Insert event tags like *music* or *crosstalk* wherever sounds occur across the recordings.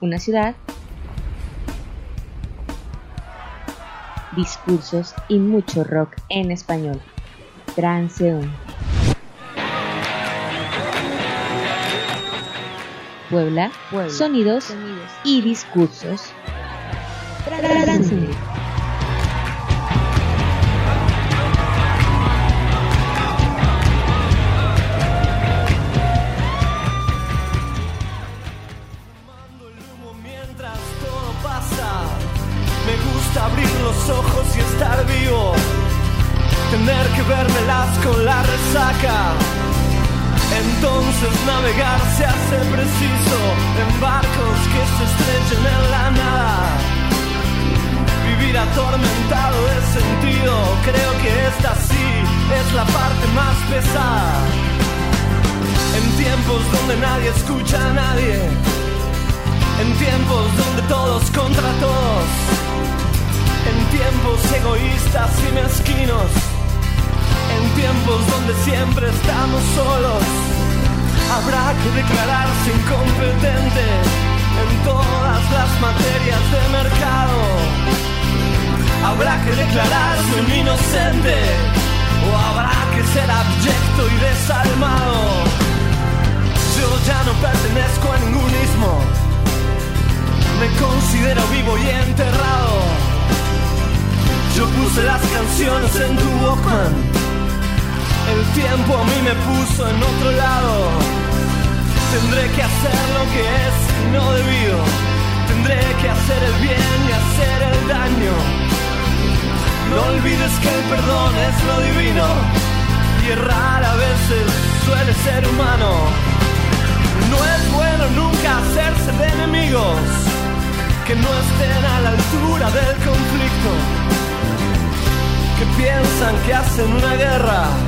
una ciudad, discursos y mucho rock en español. Transeúnte. Puebla, sonidos, y discursos. Transeúnte. Entonces navegar se hace preciso en barcos que se estrechen en la nada. Vivir atormentado de sentido, creo que esta sí es la parte más pesada. En tiempos donde nadie escucha a nadie, en tiempos donde todos contra todos en tiempos egoístas y mezquinos, en tiempos donde siempre estamos solos, habrá que declararse incompetente en todas las materias de mercado. Habrá que declararse un inocente o habrá que ser abyecto y desalmado. Yo ya no pertenezco a ningún ismo, me considero vivo y enterrado. Yo puse las canciones en tu Walkman. Me puso en otro lado. Tendré que hacer lo que es no debido. Tendré que hacer el bien y hacer el daño. No olvides que el perdón es lo divino. Y errar a veces suele ser humano. No es bueno nunca hacerse de enemigos que no estén a la altura del conflicto que piensan que hacen una guerra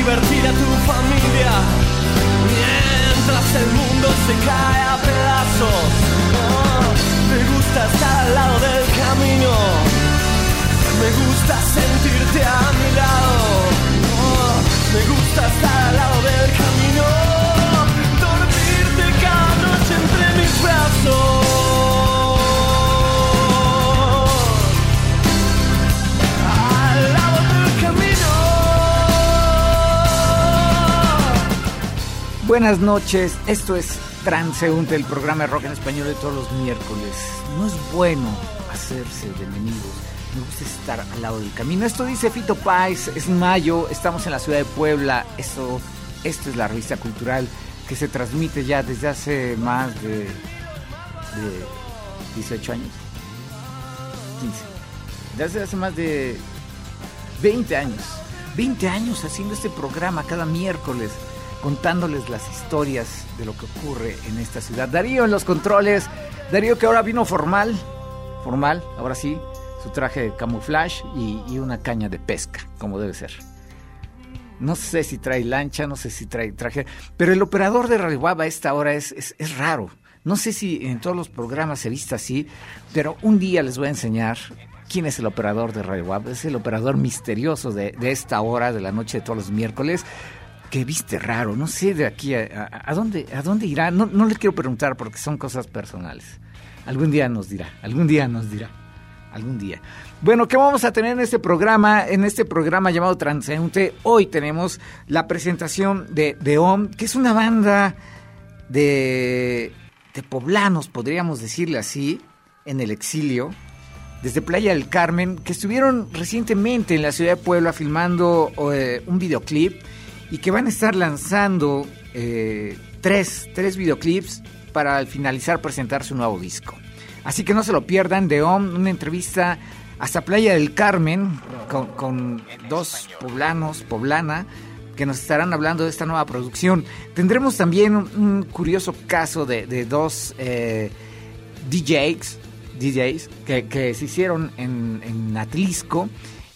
divertir a tu familia mientras el mundo se cae a pedazos. me gusta estar al lado del camino. Me gusta sentirte a mi lado. me gusta estar al lado del camino. Buenas noches, esto es Transeúnte, el programa de rock en español de todos los miércoles. No es bueno hacerse de enemigos, me gusta estar al lado del camino. Esto dice Fito Pais, es mayo, estamos en la ciudad de Puebla, esto, esto es la revista cultural que se transmite ya desde hace más de, de 18 años, 15, desde hace más de 20 años 20 años haciendo este programa cada miércoles, contándoles las historias de lo que ocurre en esta ciudad. Darío en los controles, Darío que ahora vino formal, formal, ahora sí, su traje de camuflaje y, una caña de pesca, como debe ser. No sé si trae lancha, no sé si trae traje, pero el operador de Radio a esta hora es, es, raro. No sé si en todos los programas se vista así, pero un día les voy a enseñar quién es el operador de Radio Web. Es el operador misterioso de, esta hora de la noche de todos los miércoles que viste raro. No sé de aquí a, dónde, a dónde irá. No, no le quiero preguntar porque son cosas personales. Algún día nos dirá, algún día nos dirá algún día. Bueno, ¿qué vamos a tener en este programa? En este programa llamado Transeúnte, hoy tenemos la presentación de, de OM, que es una banda de, de poblanos, podríamos decirle así, en el exilio, desde Playa del Carmen, que estuvieron recientemente en la ciudad de Puebla filmando eh, un videoclip y que van a estar lanzando eh, tres, tres videoclips para al finalizar presentar su nuevo disco. Así que no se lo pierdan, de OM, una entrevista hasta Playa del Carmen con, dos poblanos, poblana, que nos estarán hablando de esta nueva producción. Tendremos también un, curioso caso de, dos eh, DJs, DJs que, se hicieron en, en Atlisco.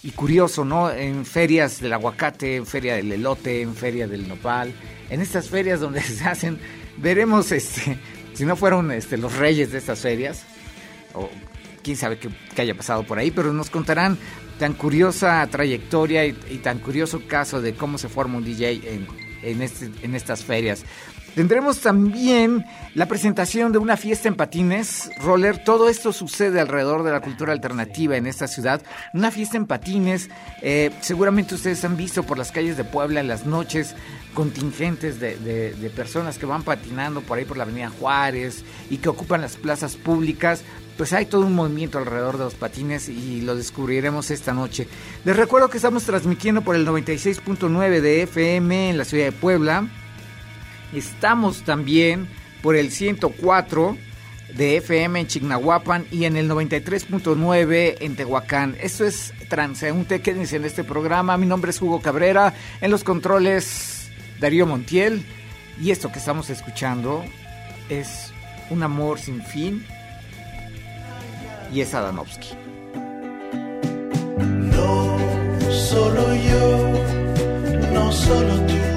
Y curioso, ¿no? En ferias del aguacate, en feria del elote, en feria del nopal, en estas ferias donde *laughs* se hacen, veremos este, si no fueron este, los reyes de estas ferias, o quién sabe qué, haya pasado por ahí, pero nos contarán tan curiosa trayectoria y, tan curioso caso de cómo se forma un DJ en, en, este, en estas ferias. Tendremos también la presentación de una fiesta en patines, roller. Todo esto sucede alrededor de la cultura alternativa en esta ciudad. Una fiesta en patines. Eh, seguramente ustedes han visto por las calles de Puebla en las noches contingentes de personas que van patinando por ahí por la Avenida Juárez y que ocupan las plazas públicas pues hay todo un movimiento alrededor de los patines y lo descubriremos esta noche. Les recuerdo que estamos transmitiendo por el 96.9 de FM en la ciudad de Puebla. Estamos también por el 104 de FM en Chignahuapan y en el 93.9 en Tehuacán. Esto es Transeúnte, quédense en este programa. Mi nombre es Hugo Cabrera, en los controles Darío Montiel y esto que estamos escuchando es Un amor sin fin y es Adanovsky. No solo yo, no solo tú.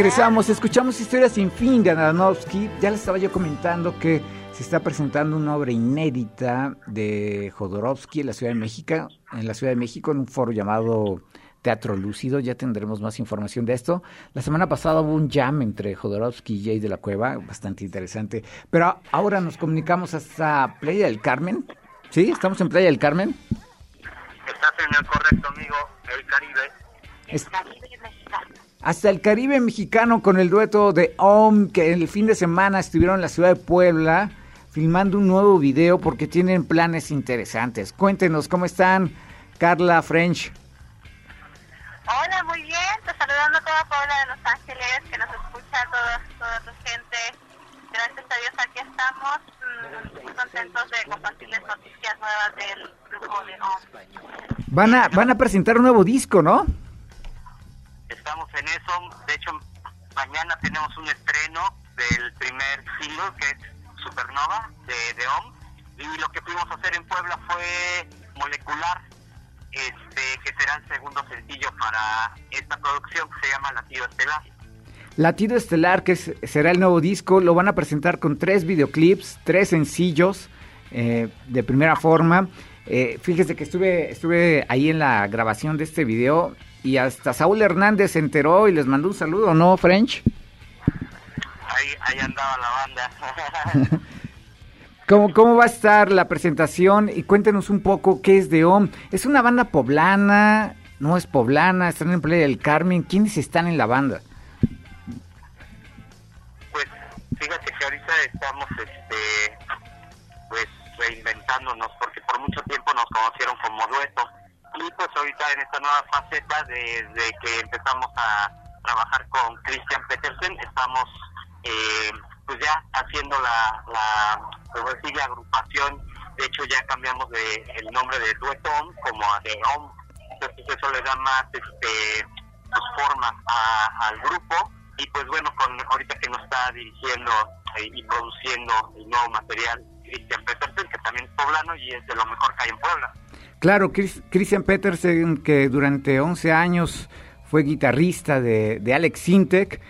Regresamos, escuchamos Historia sin fin de Ananovsky. Ya les estaba yo comentando que se está presentando una obra inédita de Jodorowsky en la Ciudad de México, en la Ciudad de México, en un foro llamado Teatro Lúcido. Ya tendremos más información de esto. La semana pasada hubo un jam entre Jodorowsky y Jay de la Cueva, bastante interesante. Pero ahora nos comunicamos hasta Playa del Carmen. ¿Sí? ¿Estamos en Playa del Carmen? Estás en el correcto, amigo, el Caribe. Es- hasta el Caribe mexicano con el dueto de OM, que el fin de semana estuvieron en la ciudad de Puebla filmando un nuevo video porque tienen planes interesantes. Cuéntenos cómo están, Carla French. Hola, muy bien. Te saludando a toda Puebla de Los Ángeles, que nos escucha, toda, toda tu gente. Gracias a Dios aquí estamos, mm, muy contentos de compartirles noticias nuevas del grupo de OM. Van a, van a presentar un nuevo disco, ¿no? En eso. De hecho, mañana tenemos un estreno del primer single, que es Supernova, de, de OM. Y lo que pudimos hacer en Puebla fue Molecular, este, que será el segundo sencillo para esta producción que se llama Latido Estelar. Latido Estelar, que es- será el nuevo disco, lo van a presentar con tres videoclips, tres sencillos eh, de primera forma. Eh, fíjese que estuve, estuve ahí en la grabación de este video y hasta Saúl Hernández se enteró y les mandó un saludo, ¿no, French? Ahí, ahí andaba la banda. *laughs* ¿Cómo, ¿Cómo va a estar la presentación? Y cuéntenos un poco qué es de OM. ¿Es una banda poblana? ¿No es poblana? ¿Están en Playa del Carmen? ¿Quiénes están en la banda? Pues fíjate que ahorita estamos este pues reinventándonos mucho tiempo nos conocieron como dueto y pues ahorita en esta nueva faceta desde que empezamos a trabajar con Christian Petersen estamos eh, pues ya haciendo la la pues la agrupación. De hecho ya cambiamos de el nombre de dueto Om como a de Om. Entonces eso le da más este pues, forma a- al grupo. Y pues bueno con ahorita que nos está dirigiendo eh, y produciendo el nuevo material Christian Petersen que también es poblano y es de lo mejor que hay en Puebla Claro, Chris- Christian Petersen, que durante 11 años fue guitarrista de, de Alex Sintek,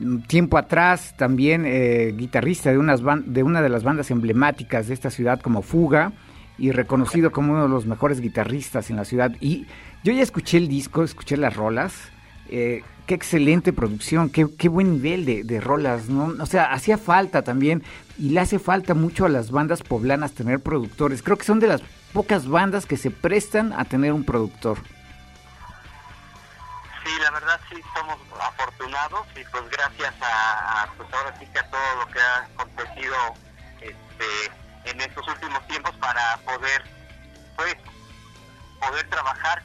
mm, tiempo atrás también eh, guitarrista de, unas de una de las bandas emblemáticas de esta ciudad como Fuga y reconocido como uno de los mejores guitarristas en la ciudad. Y yo ya escuché el disco, escuché las rolas. Eh, qué excelente producción, qué, qué buen nivel de, de rolas, ¿no? O sea, hacía falta también, y le hace falta mucho a las bandas poblanas tener productores. Creo que son de las pocas bandas que se prestan a tener un productor. Sí, la verdad sí somos afortunados y pues gracias a, pues ahora sí que a todo lo que ha acontecido este, en estos últimos tiempos para poder pues poder trabajar,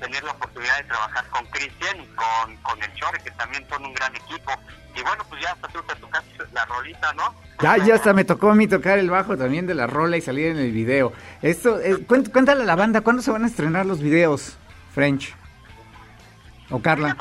tener la oportunidad de trabajar con Cristian y con, con el Chore, que también son un gran equipo. Y bueno, pues ya hasta tú te tocaste la rolita, ¿no? Ya, ya hasta me tocó a mí tocar el bajo también de la rola y salir en el video. Esto, eh, cuént- cuéntale a la banda, ¿cuándo se van a estrenar los videos, French? O Carla.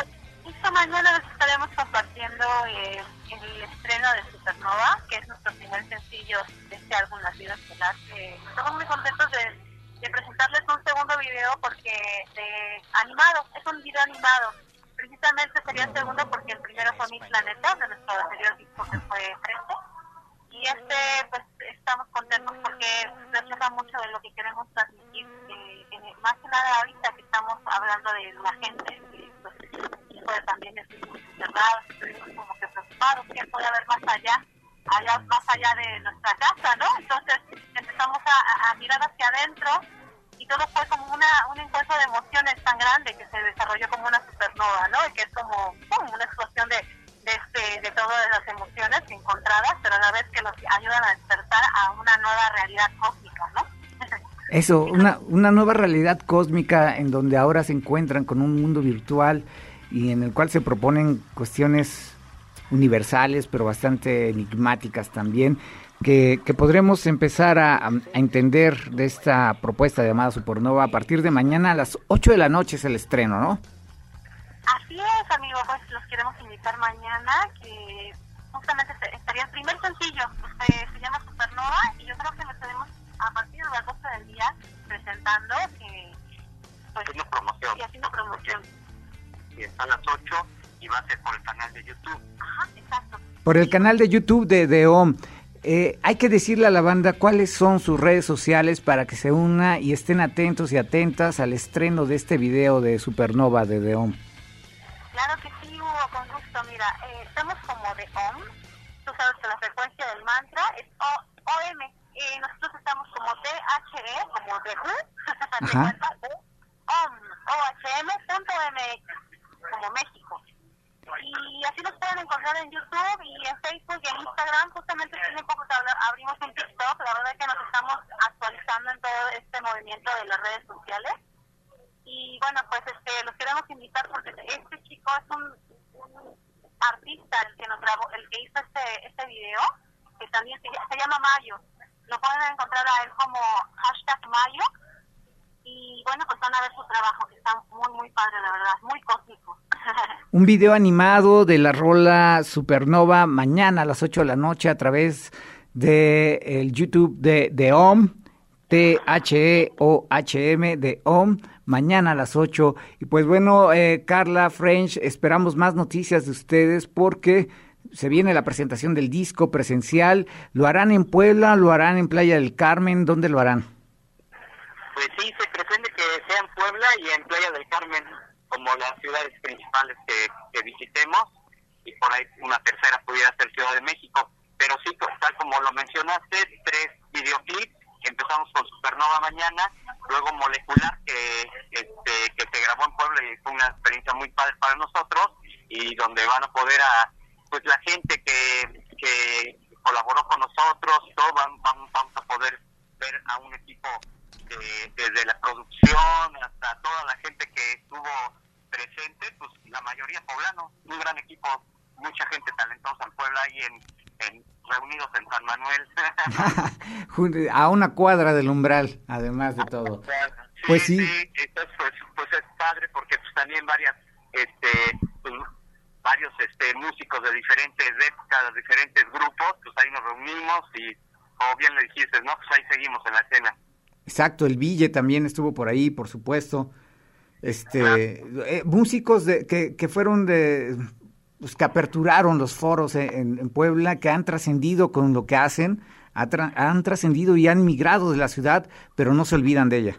Esta mañana les estaremos compartiendo eh, el estreno de Supernova, que es nuestro primer sencillo de este álbum Nacido Estelar. que estamos muy contentos de, de presentarles un segundo video porque de animado, es un video animado. Precisamente sería el segundo porque el primero fue Mi Planeta, de nuestro anterior disco que fue 13. Y este, pues estamos contentos porque refleja mucho de lo que queremos transmitir, eh, más que nada ahorita que estamos hablando de la gente, que pues, pues, también estuvimos encerrados, estuvimos como que preocupados, que puede haber más allá, allá más allá de nuestra casa, ¿no? Entonces empezamos a, mirar hacia adentro y todo fue como una, un encuentro de emociones tan grande que se desarrolló como una supernova, ¿no? Y que es como una explosión de, de, este, de todas las emociones encontradas, pero a la vez que nos ayudan a despertar a una nueva realidad cósmica, ¿no? Eso, una, una nueva realidad cósmica en donde ahora se encuentran con un mundo virtual y en el cual se proponen cuestiones universales, pero bastante enigmáticas también, que, que podremos empezar a, a entender de esta propuesta llamada Supernova a partir de mañana a las 8 de la noche es el estreno, ¿no? Así es, amigo, pues los queremos invitar mañana, que justamente estaría el primer sencillo, se, se llama Supernova, y yo creo que lo estaremos a partir de las 12 del día presentando, que, pues, Haciendo promoción. y haciendo promoción. Y está a las 8 y va a ser por el canal de YouTube. Ajá, exacto. Por el canal de YouTube de DEOM. Eh, hay que decirle a la banda cuáles son sus redes sociales para que se una y estén atentos y atentas al estreno de este video de Supernova de DEOM. Claro que sí, Hugo, con gusto. Mira, eh, estamos como de OM. Tú sabes que la frecuencia del mantra es o OM. Eh, nosotros estamos como THE, como de U, *laughs* ¿te Ajá. cuenta? U, OM, OHM.mx, como México. Y así nos pueden encontrar en YouTube y en Facebook y en Instagram. Justamente tiene poco que hablar- abrimos un TikTok. La verdad es que nos estamos actualizando en todo este movimiento de las redes sociales. Y bueno, pues este, los queremos invitar porque este chico es un, un artista el que nos grabó, el que hizo este, este video, que también se, se llama Mayo. Lo pueden encontrar a él como hashtag Mayo. Y bueno, pues van a ver su trabajo, que está muy, muy padre, la verdad, muy cósmico. *laughs* Un video animado de la rola Supernova mañana a las 8 de la noche a través de el YouTube de, de OM, T-H-E-O-H-M de OM, mañana a las 8. Y pues bueno, eh, Carla, French, esperamos más noticias de ustedes porque se viene la presentación del disco presencial. ¿Lo harán en Puebla? ¿Lo harán en Playa del Carmen? ¿Dónde lo harán? Pues sí, se pretende que sea en Puebla y en Playa del Carmen como las ciudades principales que, visitemos y por ahí una tercera pudiera ser Ciudad de México. Pero sí, pues, tal como lo mencionaste, tres videoclips. Empezamos con Supernova mañana, luego Molecular, que, este, que se grabó en Puebla y fue una experiencia muy padre para nosotros y donde van a poder a pues la gente que, que colaboró con nosotros, todo, van, van- vamos a poder ver a un equipo de- desde la producción hasta toda la gente que estuvo presente, pues la mayoría poblano, un gran equipo, mucha gente talentosa en Puebla y en, en reunidos en San Manuel. *laughs* *laughs* A una cuadra del umbral, además de todo. *laughs* Pues sí. entonces pues, pues es padre porque pues también varias, este, pues, varios este músicos de diferentes épocas, de diferentes grupos, pues ahí nos reunimos y como bien le dijiste, ¿no? Pues ahí seguimos en la escena. Exacto, el Ville también estuvo por ahí, por supuesto. Este, eh, músicos de, que, que fueron de, pues, que aperturaron los foros en, en Puebla, que han trascendido con lo que hacen, ha tra- han trascendido y han migrado de la ciudad, pero no se olvidan de ella.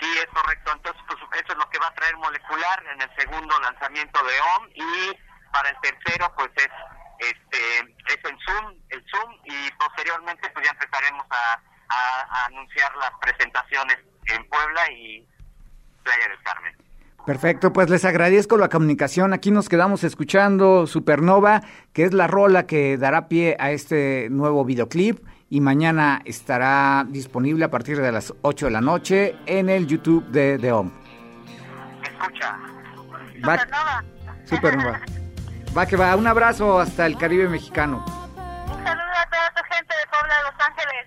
Sí, es correcto. Entonces, pues eso es lo que va a traer molecular en el segundo lanzamiento de OM y para el tercero, pues es este es el Zoom, el Zoom y posteriormente pues ya empezaremos a, a- a anunciar las presentaciones en Puebla y Playa del Carmen. Perfecto, pues les agradezco la comunicación. Aquí nos quedamos escuchando Supernova, que es la rola que dará pie a este nuevo videoclip y mañana estará disponible a partir de las 8 de la noche en el YouTube de The OM. Escucha. Va, Supernova. Supernova. Va que va, un abrazo hasta el Caribe mexicano. Un saludo a toda tu gente de Puebla de Los Ángeles.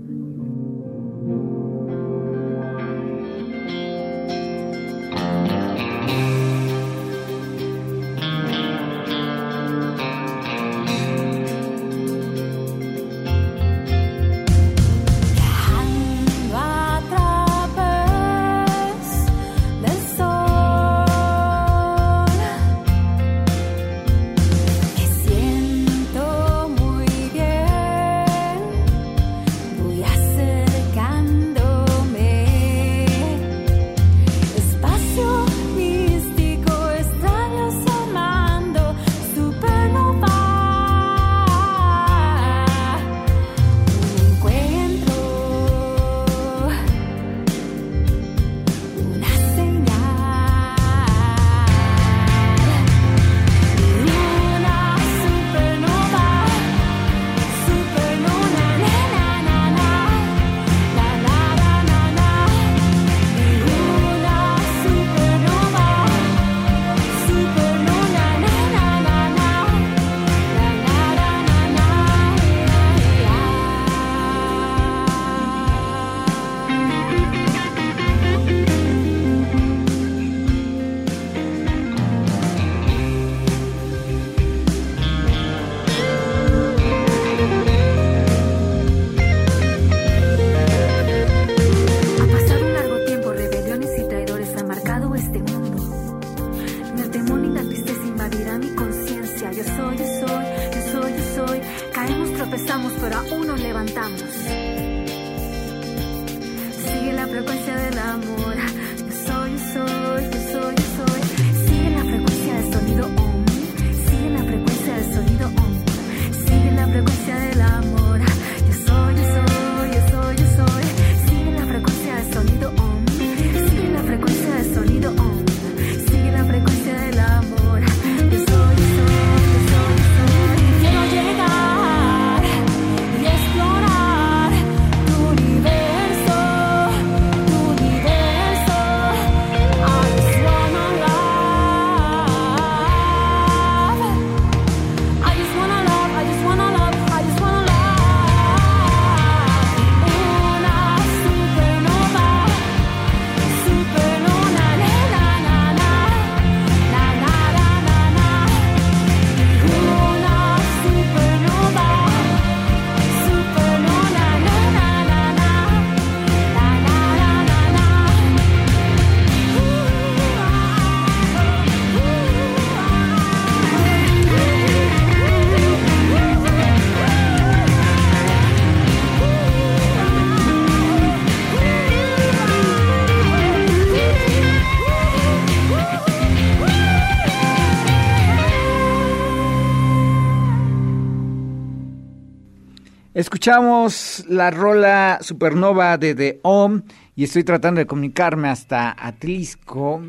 Escuchamos la rola Supernova de The Om y estoy tratando de comunicarme hasta Atlisco.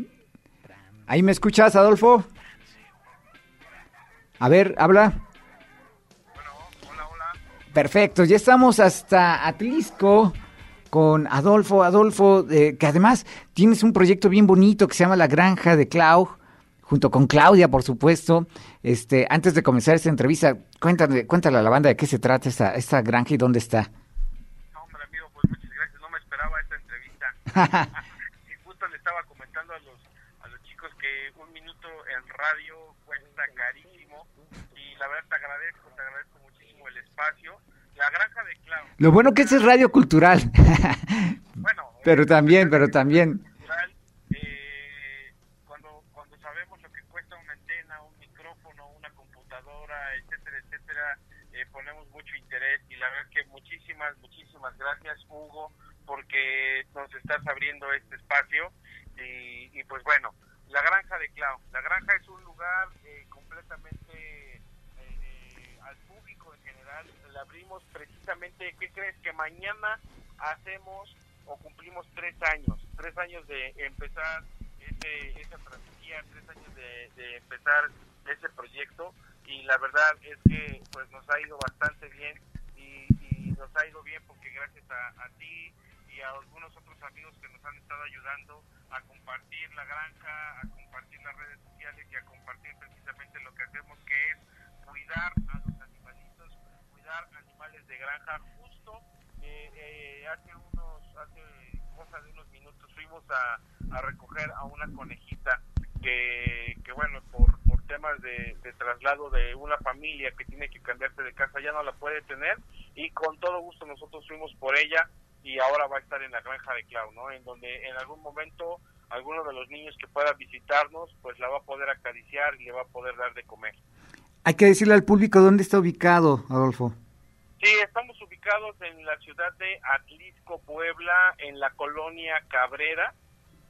¿Ahí me escuchas, Adolfo? A ver, habla. Perfecto, ya estamos hasta Atlisco con Adolfo. Adolfo, eh, que además tienes un proyecto bien bonito que se llama La Granja de Clau, junto con Claudia, por supuesto. Este, antes de comenzar esta entrevista, cuéntale, cuéntale a la banda de qué se trata esta, esta granja y dónde está. No, hombre, amigo, pues muchas gracias. No me esperaba esta entrevista. *laughs* y justo le estaba comentando a los, a los chicos que un minuto en radio cuesta carísimo. Y la verdad te agradezco, te agradezco muchísimo el espacio. La granja de Clau. Lo bueno que este es radio cultural. Bueno, *laughs* pero también, pero también. cultural, eh, cuando, cuando sabemos lo que cuesta una antena, un micrófono, una computadora, etcétera, etcétera, eh, ponemos mucho interés y la verdad que muchísimas, muchísimas gracias Hugo porque nos estás abriendo este espacio y, pues bueno, la granja de Clau. La granja es un lugar eh, completamente eh, al público en general. La abrimos precisamente, ¿qué crees? Que mañana hacemos o cumplimos tres años, tres años de empezar esa travesía, tres años de, empezar ese proyecto y la verdad es que pues nos ha ido bastante bien y, y nos ha ido bien porque gracias a, a ti y a algunos otros amigos que nos han estado ayudando a compartir la granja, a compartir las redes sociales y a compartir precisamente lo que hacemos que es cuidar a los animalitos, cuidar animales de granja. Justo eh, eh, hace unos, hace cosa de unos minutos fuimos a, a recoger a una conejita que, que bueno, por, por temas de, de traslado de una familia que tiene que cambiarse de casa ya no la puede tener y con todo gusto nosotros fuimos por ella y ahora va a estar en la granja de Clau, ¿no? En donde en algún momento alguno de los niños que pueda visitarnos, pues la va a poder acariciar y le va a poder dar de comer. Hay que decirle al público dónde está ubicado, Adolfo. Sí, estamos ubicados en la ciudad de Atlisco, Puebla, en la colonia Cabrera.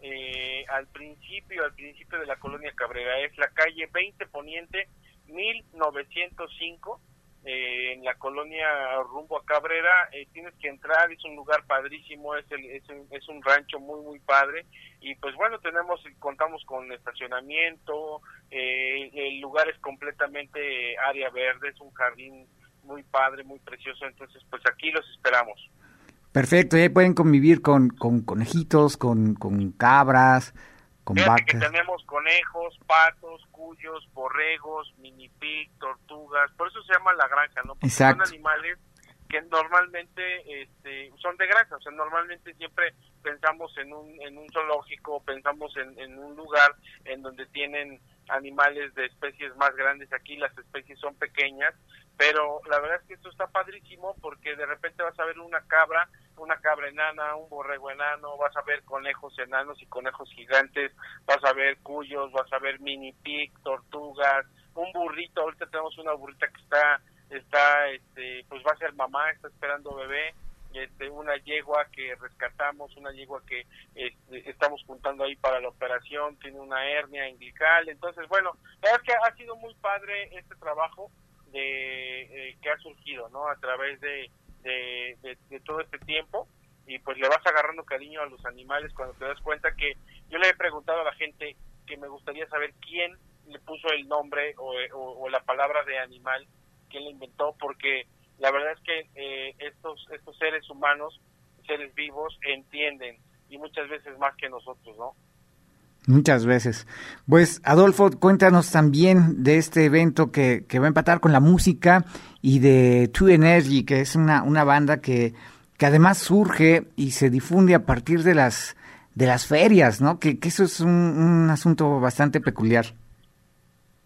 Eh, al principio, al principio de la colonia Cabrera, es la calle 20 Poniente 1905, eh, en la colonia rumbo a Cabrera. Eh, tienes que entrar, es un lugar padrísimo, es, el, es, un, es un rancho muy, muy padre. Y pues bueno, tenemos, contamos con estacionamiento, eh, el lugar es completamente área verde, es un jardín muy padre, muy precioso. Entonces, pues aquí los esperamos. Perfecto, y ahí pueden convivir con, con conejitos, con, con cabras, con Fíjate que vacas. tenemos conejos, patos, cuyos, borregos, mini pig, tortugas, por eso se llama la granja, ¿no? Porque Exacto. son animales que normalmente este, son de granja, o sea, normalmente siempre pensamos en un, en un zoológico, pensamos en, en un lugar en donde tienen animales de especies más grandes, aquí las especies son pequeñas, pero la verdad es que esto está padrísimo porque de repente vas a ver una cabra, una cabra enana, un borrego enano, vas a ver conejos enanos y conejos gigantes, vas a ver cuyos, vas a ver mini pig, tortugas, un burrito, ahorita tenemos una burrita que está, está, este, pues va a ser mamá, está esperando bebé, este, una yegua que rescatamos, una yegua que este, estamos juntando ahí para la operación, tiene una hernia inguinal, entonces bueno, la verdad es que ha sido muy padre este trabajo de eh, que ha surgido, ¿no? A través de, de, todo este tiempo y pues le vas agarrando cariño a los animales cuando te das cuenta que yo le he preguntado a la gente que me gustaría saber quién le puso el nombre o, o, la palabra de animal, quién le inventó, porque la verdad es que eh, estos, estos seres humanos, seres vivos, entienden y muchas veces más que nosotros, ¿no? Muchas veces. Pues Adolfo, cuéntanos también de este evento que, que va a empatar con la música y de True Energy, que es una, una banda que, que además surge y se difunde a partir de las, de las ferias, ¿no? Que, que eso es un, un asunto bastante peculiar.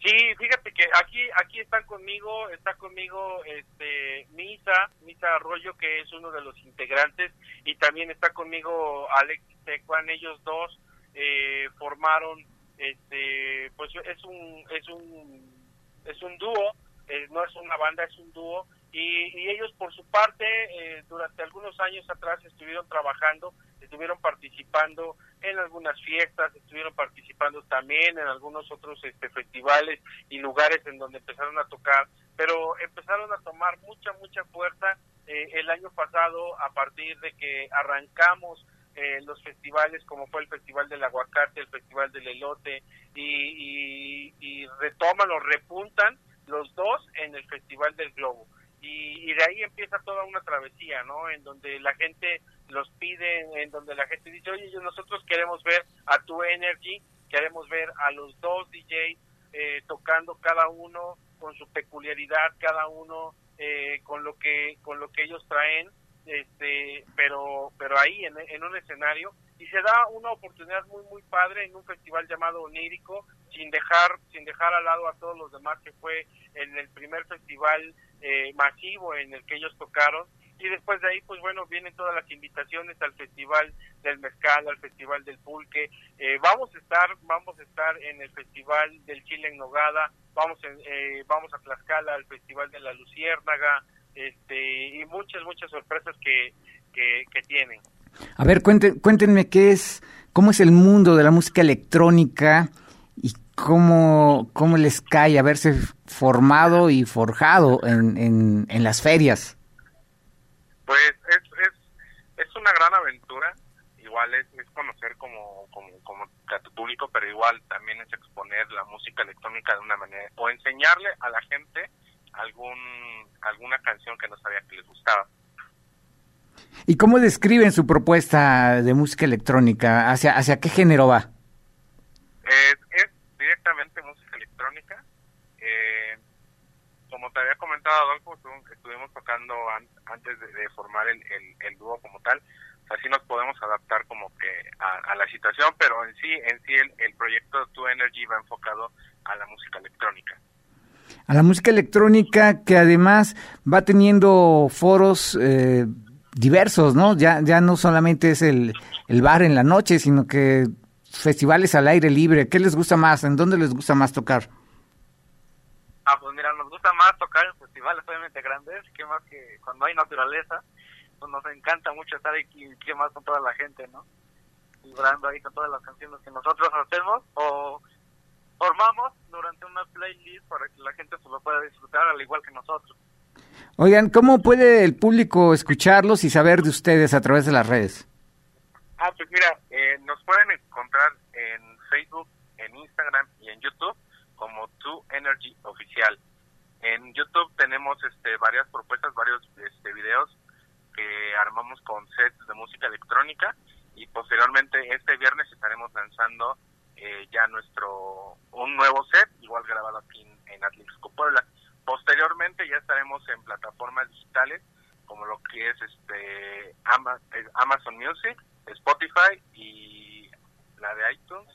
Sí, fíjate que aquí aquí están conmigo, está conmigo este Misa, Misa Arroyo que es uno de los integrantes y también está conmigo Alex Tecuan, ellos dos eh, formaron este pues es un es un es un dúo, eh, no es una banda, es un dúo y, ellos por su parte eh, durante algunos años atrás estuvieron trabajando, estuvieron participando en algunas fiestas, estuvieron participando también en algunos otros este, festivales y lugares en donde empezaron a tocar, pero empezaron a tomar mucha, mucha fuerza eh, el año pasado a partir de que arrancamos eh, los festivales como fue el Festival del Aguacate, el Festival del Elote y, y, y retoman o repuntan los dos en el Festival del Globo y, de ahí empieza toda una travesía, ¿no? En donde la gente los pide, en donde la gente dice, oye, nosotros queremos ver a tu Energy, queremos ver a los dos DJs eh, tocando cada uno con su peculiaridad, cada uno eh, con lo que con lo que ellos traen, este, pero pero ahí en, en un escenario y se da una oportunidad muy muy padre en un festival llamado Onírico sin dejar sin dejar al lado a todos los demás que fue en el primer festival eh, masivo en el que ellos tocaron. Y después de ahí pues bueno vienen todas las invitaciones al festival del mezcal al festival del pulque. Eh, vamos a estar vamos a estar en el festival del chile en nogada vamos eh, vamos a Tlaxcala al festival de la luciérnaga este y muchas muchas sorpresas que que, que tienen a ver cuéntenme qué es cómo es el mundo de la música electrónica cómo, cómo les cae haberse formado y forjado en, en, en las ferias. Pues es, es, es una gran aventura, igual es, es conocer como, como, como a tu público, pero igual también es exponer la música electrónica de una manera, o enseñarle a la gente algún alguna canción que no sabía que les gustaba. ¿Y cómo describen su propuesta de música electrónica? ¿Hacia, hacia qué género va? Es, es música electrónica. Eh, como te había comentado, Adolfo, estuvimos tocando antes de, formar el, el, dúo como tal. así nos podemos adaptar como que a, la situación, pero en sí, en sí el, proyecto Tu Energy va enfocado a la música electrónica. A la música electrónica que además va teniendo foros eh, diversos, ¿no? Ya, ya no solamente es el, el bar en la noche, sino que festivales al aire libre, ¿qué les gusta más? ¿En dónde les gusta más tocar? Ah, pues mira, nos gusta más tocar en festivales obviamente grandes, que más que cuando hay naturaleza, pues nos encanta mucho estar aquí, que más con toda la gente, ¿no? Vibrando ahí con todas las canciones que nosotros hacemos o formamos durante una playlist para que la gente se lo pueda disfrutar al igual que nosotros. Oigan, ¿cómo puede el público escucharlos y saber de ustedes a través de las redes? Ah, pues mira, eh, nos pueden encontrar en Facebook, en Instagram y en YouTube como Tu Energy Oficial. En YouTube tenemos este, varias propuestas, varios este, videos que armamos con sets de música electrónica y posteriormente este viernes estaremos lanzando eh, ya nuestro un nuevo set, igual grabado aquí en, en Atlixco Puebla. Posteriormente ya estaremos en plataformas digitales como lo que es este Amazon Music, Spotify y la de iTunes.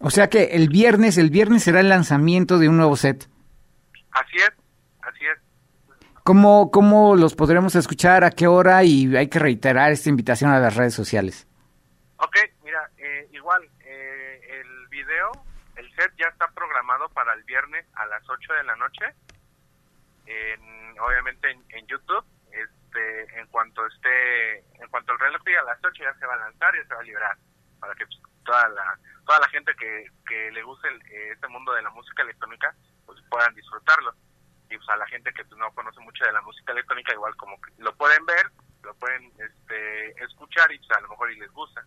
O sea que el viernes, el viernes será el lanzamiento de un nuevo set. Así es, así es. ¿Cómo, cómo los podremos escuchar? ¿A qué hora? Y hay que reiterar esta invitación a las redes sociales. Ok, igual, eh, el video, el set ya está programado para el viernes a las 8 de la noche. En, obviamente en, en YouTube este en cuanto esté en cuanto el reloj diga a las 8 ya se va a lanzar y se va a liberar para que pues, toda la toda la gente que, que le guste el- eh, este mundo de la música electrónica pues puedan disfrutarlo y pues a la gente que pues, no conoce mucho de la música electrónica igual como que lo pueden ver lo pueden este escuchar y pues, a lo mejor y les gusta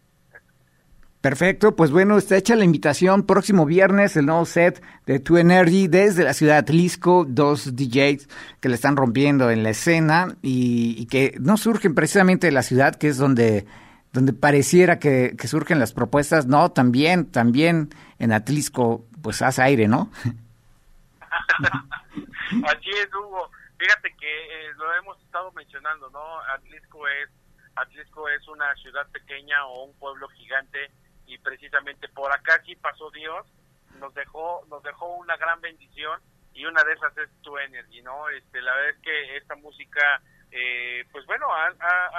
Perfecto, pues bueno, está hecha la invitación. Próximo viernes, el nuevo set de Tu Energy desde la ciudad de Atlisco, dos DJs que le están rompiendo en la escena y, que no surgen precisamente de la ciudad, que es donde, donde pareciera que, que surgen las propuestas. No, también, también en Atlisco, pues hace aire, ¿no? *laughs* Así es, Hugo. Fíjate que eh, lo hemos estado mencionando, ¿no? Atlisco es, Atlisco es una ciudad pequeña o un pueblo gigante y precisamente por acá sí pasó Dios, nos dejó, nos dejó una gran bendición y una de esas es tu energy, ¿no? Este, la verdad es que esta música, eh, pues bueno, ha, ha-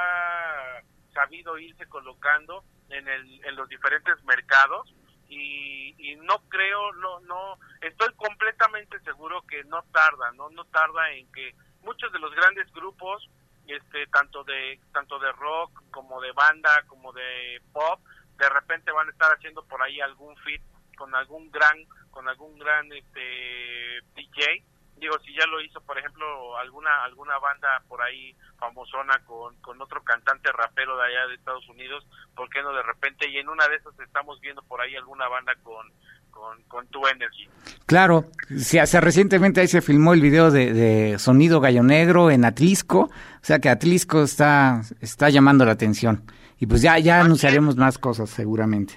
ha sabido irse colocando en, el, en los diferentes mercados y, y no creo, no, no, estoy completamente seguro que no tarda, no, no tarda en que muchos de los grandes grupos, este, tanto de, tanto de rock como de banda, como de pop, de repente van a estar haciendo por ahí algún fit con algún gran, con algún gran, este, DJ. Digo, si ya lo hizo, por ejemplo, alguna alguna banda por ahí famosona con, con otro cantante rapero de allá de Estados Unidos, ¿por qué no de repente? Y en una de esas estamos viendo por ahí alguna banda con, con, con Tu Energy. Claro, sí, hace recientemente ahí se filmó el video de, de Sonido Gallo Negro en Atlisco, o sea que Atlisco está, está llamando la atención. Y pues ya, ya anunciaremos más cosas seguramente.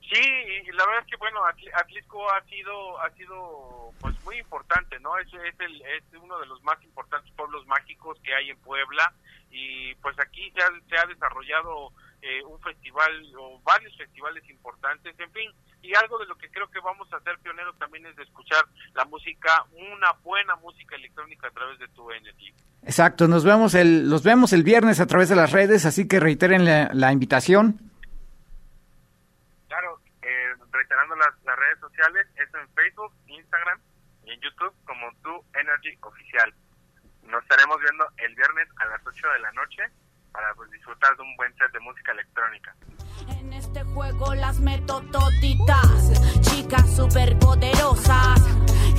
Sí, y la verdad es que bueno, Atl- Atlisco ha sido ha sido pues muy importante, ¿no? Es, es, el, es uno de los más importantes pueblos mágicos que hay en Puebla y pues aquí se ha, se ha desarrollado eh, un festival o varios festivales importantes, en fin, y algo de lo que creo que vamos a ser pioneros también es de escuchar la música, una buena música electrónica a través de tu Energy. Exacto, nos vemos el, los vemos el viernes a través de las redes, así que reiteren la, la invitación. Claro, eh, reiterando las, las redes sociales, es en Facebook, Instagram y en YouTube como Tu Energy Oficial. Nos estaremos viendo el viernes a las 8 de la noche para pues, disfrutar de un buen set de música electrónica. En este juego las meto toditas, chicas superpoderosas,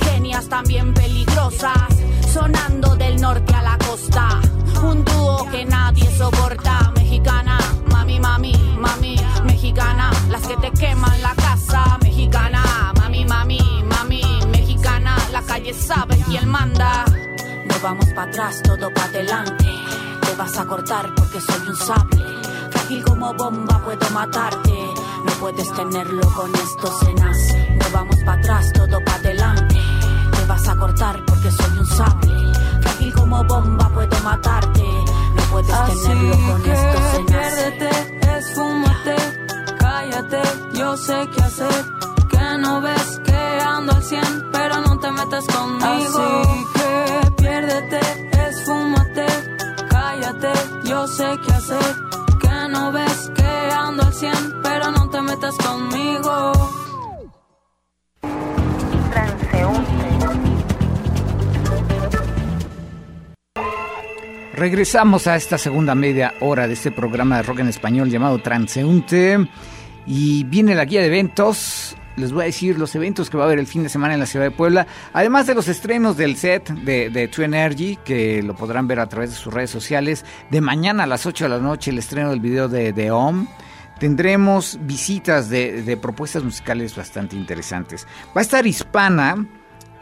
genias también peligrosas, sonando del norte a la costa, un dúo que nadie soporta, mexicana, mami, mami, mami, mexicana, las que te queman la casa, mexicana, mami, mami, mami, mexicana, la calle sabe quién manda. No vamos para atrás, todo para adelante. Te vas a cortar porque soy un sable. Frágil como bomba, puedo matarte. No puedes tenerlo con esto, se nace. No vamos para atrás, todo para adelante. Te vas a cortar porque soy un sable. Frágil como bomba, puedo matarte. No puedes Así tenerlo con que esto, se nace. piérdete, esfúmate, cállate, yo sé qué hacer. Que no ves que ando al 100, pero no te metas conmigo. Así que piérdete, esfúmate, cállate, yo sé qué hacer. Que no ves que ando al 100, pero no te metas conmigo. Regresamos a esta segunda media hora de este programa de rock en español llamado Transeúnte y viene la guía de eventos. Les voy a decir los eventos que va a haber el fin de semana en la ciudad de Puebla, además de los estrenos del set de, de True Energy, que lo podrán ver a través de sus redes sociales. De mañana a las 8 de la noche el estreno del video de, de OM. Tendremos visitas de, de propuestas musicales bastante interesantes. Va a estar Hispana,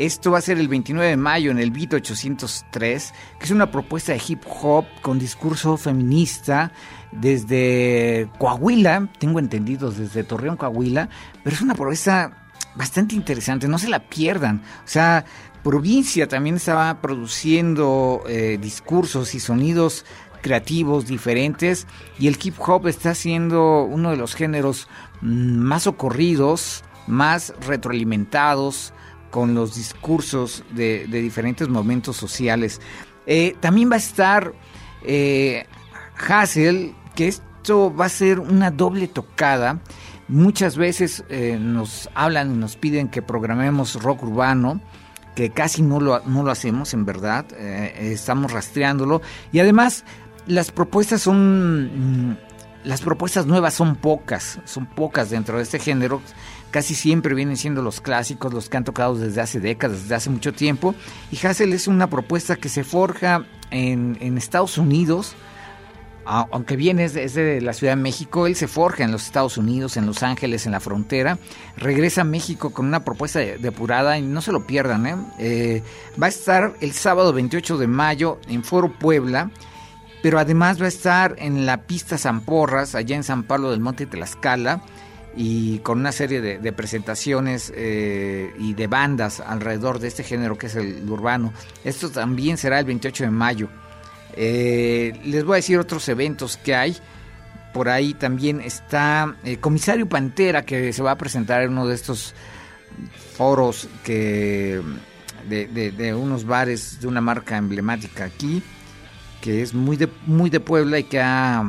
esto va a ser el 29 de mayo en el Beat 803, que es una propuesta de hip hop con discurso feminista desde Coahuila, tengo entendido, desde Torreón, Coahuila, pero es una propuesta bastante interesante, no se la pierdan. O sea, provincia también estaba produciendo eh, discursos y sonidos creativos diferentes y el hip hop está siendo uno de los géneros mm, más ocurridos, más retroalimentados, con los discursos de, de diferentes momentos sociales. Eh, también va a estar eh, Hassel, esto va a ser una doble tocada. Muchas veces eh, nos hablan y nos piden que programemos rock urbano, que casi no lo, no lo hacemos en verdad, eh, estamos rastreándolo y además las propuestas son... Mm, las propuestas nuevas son pocas, son pocas dentro de este género. Casi siempre vienen siendo los clásicos, los que han tocado desde hace décadas, desde hace mucho tiempo. Y Hassel es una propuesta que se forja en Estados Unidos, aunque viene es de, la Ciudad de México, él se forja en los Estados Unidos, en Los Ángeles, en la frontera, regresa a México con una propuesta depurada y no se lo pierdan. ¿eh? Eh, va a estar el sábado 28 de mayo en Foro Puebla, pero además va a estar en la pista San Porras, allá en San Pablo del Monte Tlaxcala, y con una serie de, presentaciones eh, y de bandas alrededor de este género que es el urbano. Esto también será el 28 de mayo. Eh, les voy a decir otros eventos que hay. Por ahí también está el Comisario Pantera que se va a presentar en uno de estos foros que de, unos bares de una marca emblemática aquí, que es muy de, muy de Puebla y que ha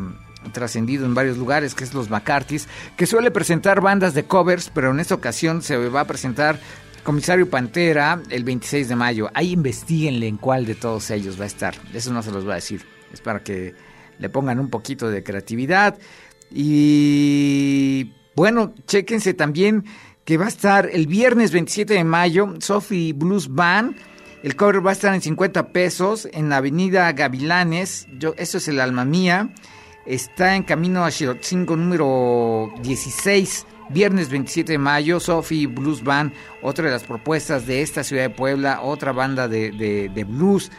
trascendido en varios lugares, que es los McCarthy's, que suele presentar bandas de covers, pero en esta ocasión se va a presentar Comisario Pantera, el 26 de mayo. Ahí investiguenle en cuál de todos ellos va a estar. Eso no se los va a decir. Es para que le pongan un poquito de creatividad. Y bueno, chéquense también que va a estar el viernes 27 de mayo, Sophie Blues Band. El cover va a estar en 50 pesos en la avenida Gavilanes. Yo, eso es el alma mía. Está en camino a Shirotzingo número 16 Viernes 27 de mayo, Sophie Blues Band, otra de las propuestas de esta ciudad de Puebla, otra banda de, blues.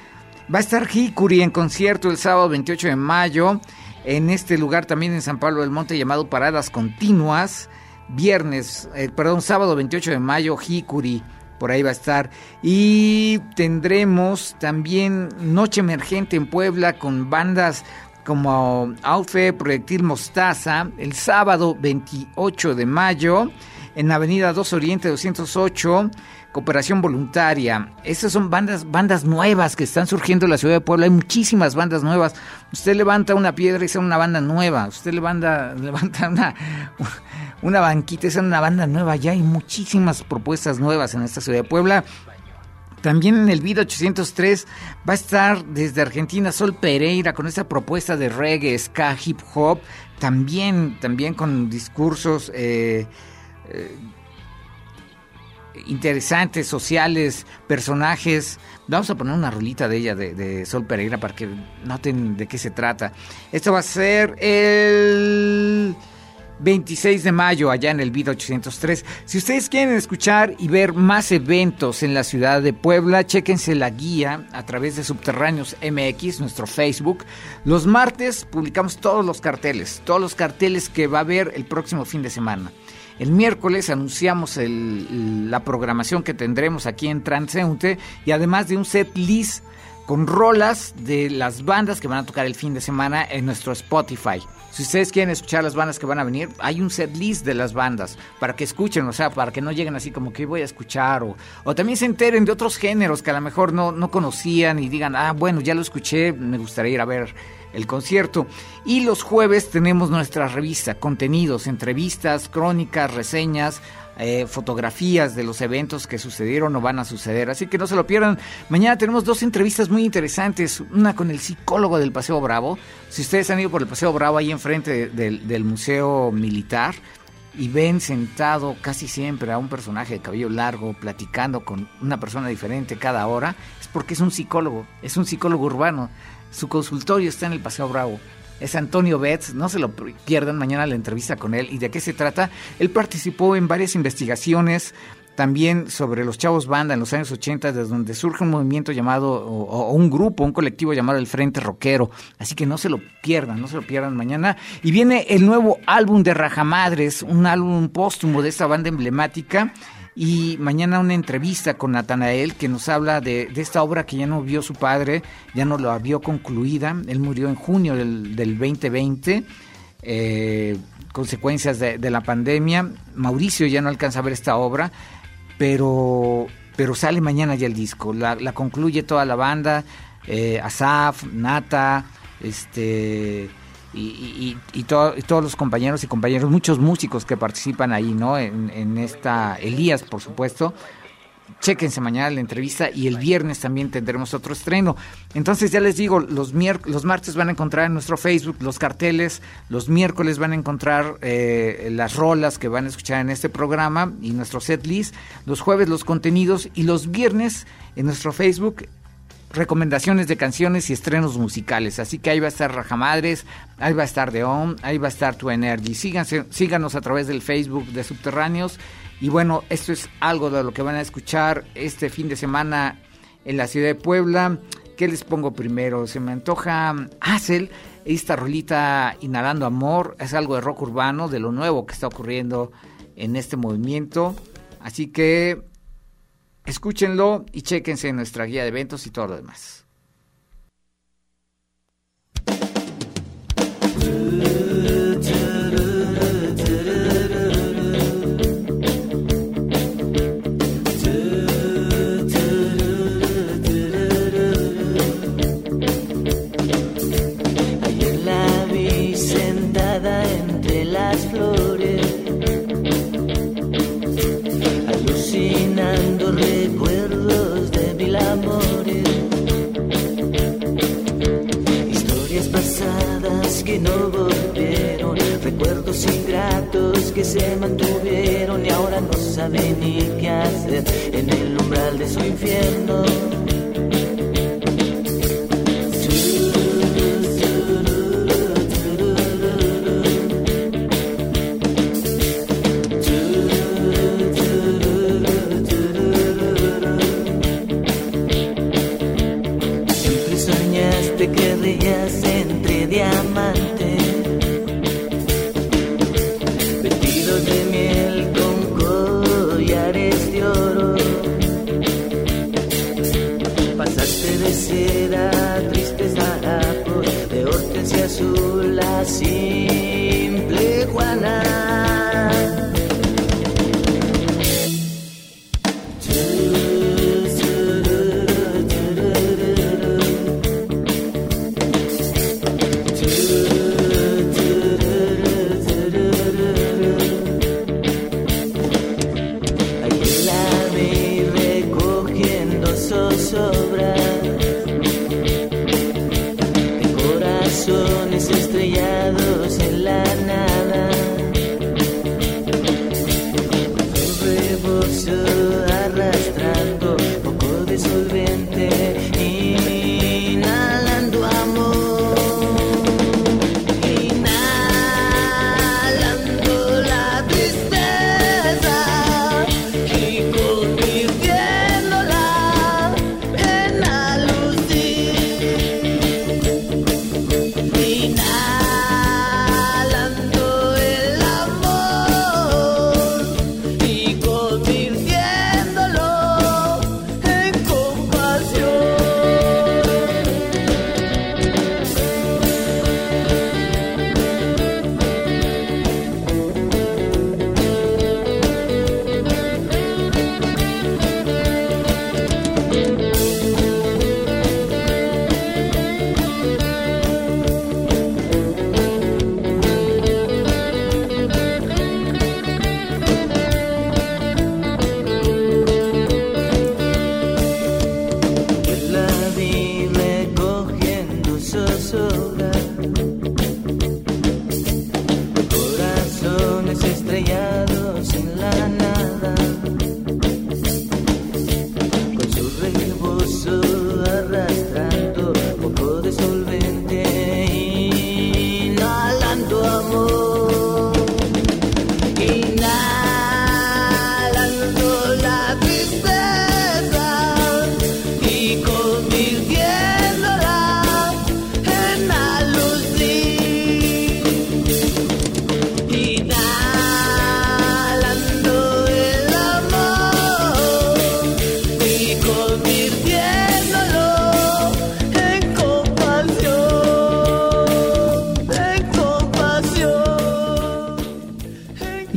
Va a estar Hikuri en concierto el sábado 28 de mayo, en este lugar también en San Pablo del Monte llamado Paradas Continuas. Viernes, eh, perdón, sábado 28 de mayo, Hikuri por ahí va a estar. Y tendremos también Noche Emergente en Puebla con bandas como Aufe Proyectil Mostaza el sábado 28 de mayo en Avenida 2 Oriente 208, Cooperación Voluntaria. Esas son bandas, bandas nuevas que están surgiendo en la ciudad de Puebla. Hay muchísimas bandas nuevas. Usted levanta una piedra y es una banda nueva. Usted levanta, *laughs* levanta una, una banquita y es una banda nueva. Ya hay muchísimas propuestas nuevas en esta ciudad de Puebla. También en el video 803 va a estar desde Argentina Sol Pereira con esa propuesta de reggae, ska, hip hop, también, también con discursos eh, eh, interesantes, sociales, personajes. Vamos a poner una rolita de ella, de, Sol Pereira, para que noten de qué se trata. Esto va a ser el 26 de mayo allá en el Vida 803. Si ustedes quieren escuchar y ver más eventos en la ciudad de Puebla, chéquense la guía a través de Subterráneos MX, nuestro Facebook. Los martes publicamos todos los carteles, todos los carteles que va a haber el próximo fin de semana. El miércoles anunciamos la programación que tendremos aquí en Transeunte y además de un set list con rolas de las bandas que van a tocar el fin de semana en nuestro Spotify. Si ustedes quieren escuchar las bandas que van a venir, hay un set list de las bandas para que escuchen, o sea, para que no lleguen así como que voy a escuchar o, o también se enteren de otros géneros que a lo mejor no, no conocían y digan, ah, bueno, ya lo escuché, me gustaría ir a ver el concierto. Y los jueves tenemos nuestra revista, contenidos, entrevistas, crónicas, reseñas, eh, fotografías de los eventos que sucedieron o van a suceder. Así que no se lo pierdan. Mañana tenemos dos entrevistas muy interesantes. Una con el psicólogo del Paseo Bravo. Si ustedes han ido por el Paseo Bravo ahí enfrente del Museo Militar y ven sentado casi siempre a un personaje de cabello largo platicando con una persona diferente cada hora, es porque es un psicólogo, es un psicólogo urbano. Su consultorio está en el Paseo Bravo es Antonio Betts, no se lo pierdan mañana la entrevista con él. ¿Y de qué se trata? Él participó en varias investigaciones también sobre los chavos banda en los años 80, desde donde surge un movimiento llamado, o, un grupo, un colectivo llamado el Frente Rockero. Así que no se lo pierdan, no se lo pierdan mañana. Y viene el nuevo álbum de Rajamadres, un álbum póstumo de esta banda emblemática y mañana una entrevista con Natanael que nos habla de, esta obra que ya no vio su padre, ya no la vio concluida, él murió en junio del, 2020, eh, consecuencias de, la pandemia, Mauricio ya no alcanza a ver esta obra, pero, pero sale mañana ya el disco, la, concluye toda la banda, eh, Asaf, Nata, este y, y, todos los compañeros y compañeros, muchos músicos que participan ahí, ¿no? En, esta, Elías, por supuesto, Chéquense mañana la entrevista y el viernes también tendremos otro estreno. Entonces ya les digo, los, los martes van a encontrar en nuestro Facebook los carteles, los miércoles van a encontrar eh, las rolas que van a escuchar en este programa y nuestro set list, los jueves los contenidos y los viernes en nuestro Facebook recomendaciones de canciones y estrenos musicales. Así que ahí va a estar Rajamadres, ahí va a estar The ahí va a estar Tu Energy. Síganse, síganos a través del Facebook de Subterráneos. Y bueno, esto es algo de lo que van a escuchar este fin de semana en la ciudad de Puebla. ¿Qué les pongo primero? Se me antoja Hazel, esta rolita Inhalando Amor. Es algo de rock urbano, de lo nuevo que está ocurriendo en este movimiento. Así que Escúchenlo y chéquense en nuestra guía de eventos y todo lo demás. Ingratos que se mantuvieron y ahora no saben ni qué hacer en el umbral de su infierno.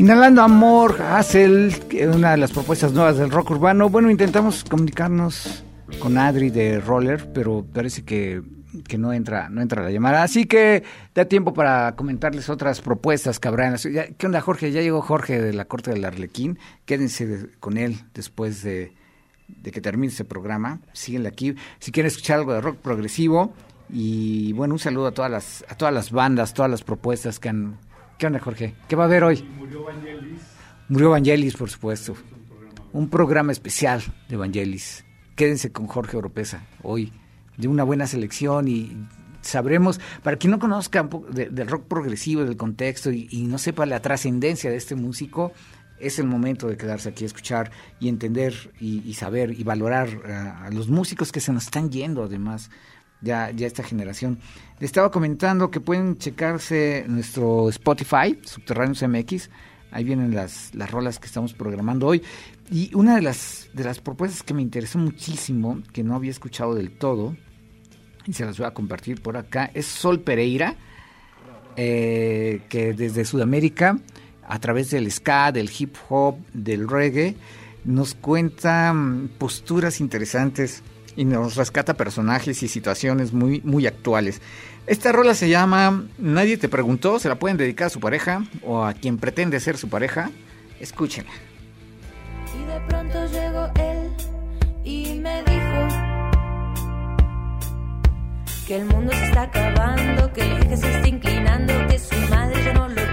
Inhalando Amor, Hazel, una de las propuestas nuevas del rock urbano. Bueno, intentamos comunicarnos con Adri de Roller, pero parece que, no entra no entra la llamada. Así que da tiempo para comentarles otras propuestas que habrá en la ¿Qué onda, Jorge? Ya llegó Jorge de la Corte del Arlequín. Quédense con él después de de que termine este programa. Síguenle aquí. Si quieren escuchar algo de rock progresivo. Y bueno, un saludo a todas las, a todas las bandas, todas las propuestas que han... ¿Qué onda, Jorge? ¿Qué va a haber hoy? Murió Vangelis. Murió Vangelis, por supuesto. Un programa especial de Vangelis. Quédense con Jorge Oropesa hoy, de una buena selección y sabremos, para quien no conozca de- del rock progresivo, del contexto y, y no sepa la trascendencia de este músico, es el momento de quedarse aquí a escuchar y entender y, y saber y valorar a los músicos que se nos están yendo además ya, esta generación. Le estaba comentando que pueden checarse nuestro Spotify, Subterráneos MX, ahí vienen las, las rolas que estamos programando hoy. Y una de las, de las propuestas que me interesó muchísimo, que no había escuchado del todo, y se las voy a compartir por acá, es Sol Pereira, eh, que desde Sudamérica, a través del ska, del hip hop, del reggae, nos cuenta mm, posturas interesantes y nos rescata personajes y situaciones muy, muy actuales. Esta rola se llama Nadie te preguntó, se la pueden dedicar a su pareja o a quien pretende ser su pareja. Escúchenla. Y de pronto llegó él y me dijo que el mundo se está acabando, que el se está inclinando, que su madre ya no lo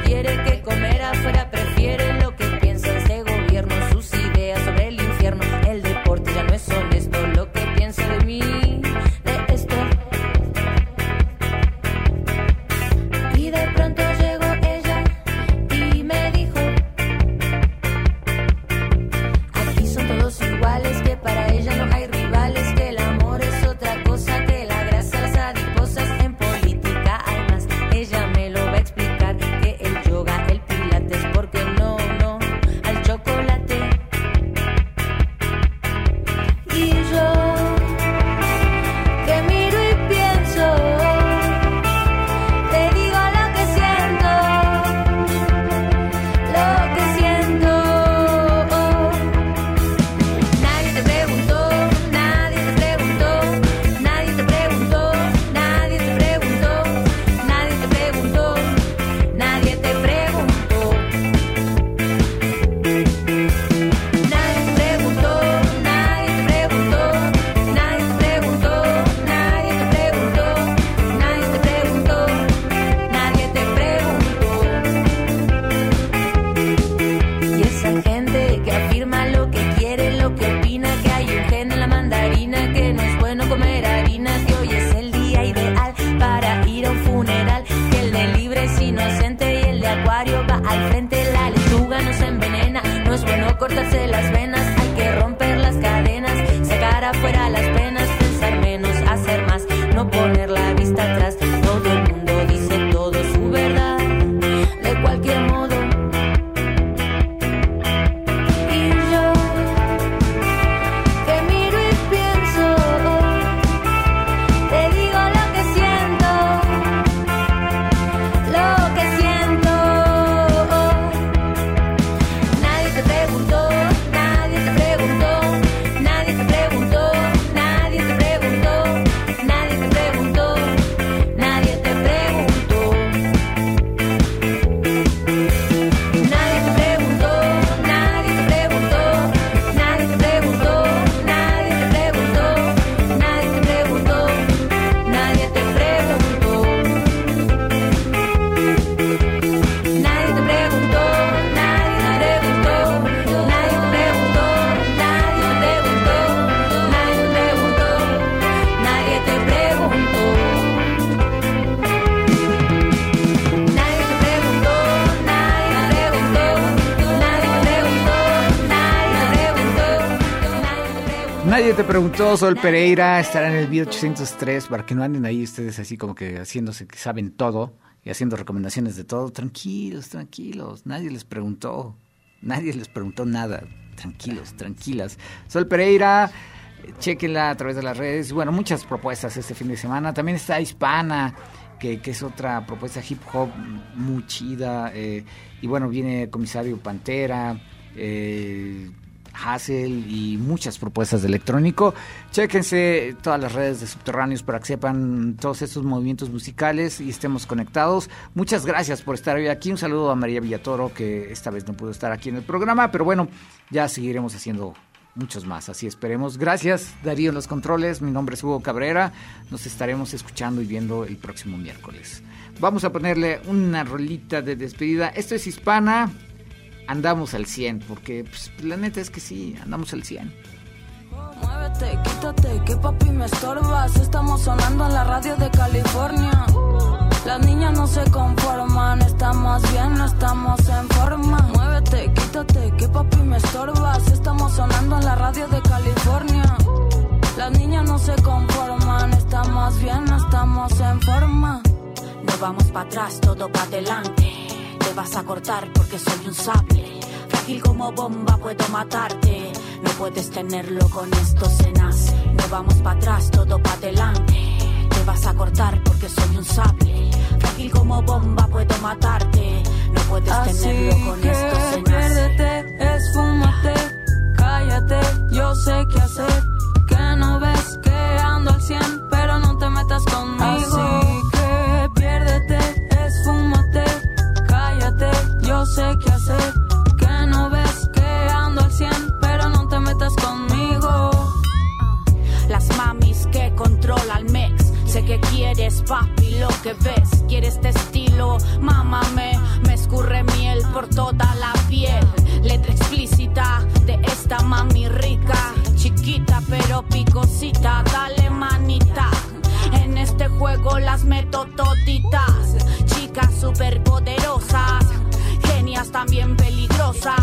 Nadie te preguntó, Sol Pereira estará en el video 803 para que no anden ahí ustedes así como que haciéndose que saben todo y haciendo recomendaciones de todo. Tranquilos, tranquilos, nadie les preguntó, nadie les preguntó nada. Tranquilos, tranquilas. Sol Pereira, chequenla a través de las redes. Bueno, muchas propuestas este fin de semana. También está Hispana, que, que es otra propuesta hip hop muy chida. eh, y bueno, viene Comisario Pantera. Eh, Hassel y muchas propuestas de electrónico. Chéquense todas las redes de Subterráneos para que sepan todos estos movimientos musicales y estemos conectados. Muchas gracias por estar hoy aquí. Un saludo a María Villatoro, que esta vez no pudo estar aquí en el programa, pero bueno, ya seguiremos haciendo muchos más. Así esperemos. Gracias, Darío, los controles. Mi nombre es Hugo Cabrera. Nos estaremos escuchando y viendo el próximo miércoles. Vamos a ponerle una rolita de despedida. Esto es hispana. Andamos al 100, porque pues, la neta es que sí, andamos al 100. Muévete, quítate, que papi me estorbas. Estamos sonando en la radio de California. Las niñas no se conforman, estamos bien, no estamos en forma. Muévete, quítate, que papi me estorbas. Estamos sonando en la radio de California. Las niñas no se conforman, estamos bien, no estamos en forma. No vamos para atrás, todo para adelante. Te vas a cortar porque soy un sable. Frágil como bomba, puedo matarte. No puedes tenerlo con estos cenas. No vamos para atrás, todo para adelante. Te vas a cortar porque soy un sable. Frágil como bomba, puedo matarte. No puedes Así tenerlo con que estos cenas. piérdete, esfúmate, cállate, yo sé qué hacer. Que no ves que ando al 100, pero no te metas conmigo. Así Que no ves que ando al 100, pero no te metas conmigo. Las mamis que controlan mix. Sé que quieres, papi, lo que ves. Quieres este estilo, mámame. Me escurre miel por toda la piel. Letra explícita de esta mami rica. Chiquita pero picosita, dale manita. En este juego las meto toditas. Chicas superpoderosas. También peligrosas.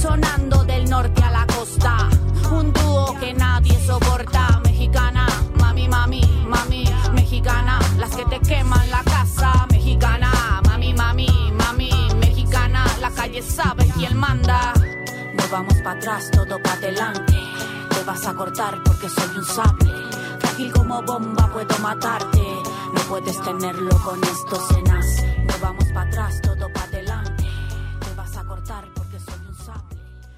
Sonando del norte a la costa. Un dúo que nadie soporta. Mexicana, mami, mami, mami. Mexicana, las que te queman la casa. Mexicana, mami, mami, mami. Mexicana, la calle sabe quién manda. No vamos para atrás, todo para adelante. Te vas a cortar porque soy un sable. Frágil como bomba, puedo matarte. No puedes tenerlo con estos cenas. No vamos para atrás, todo para adelante.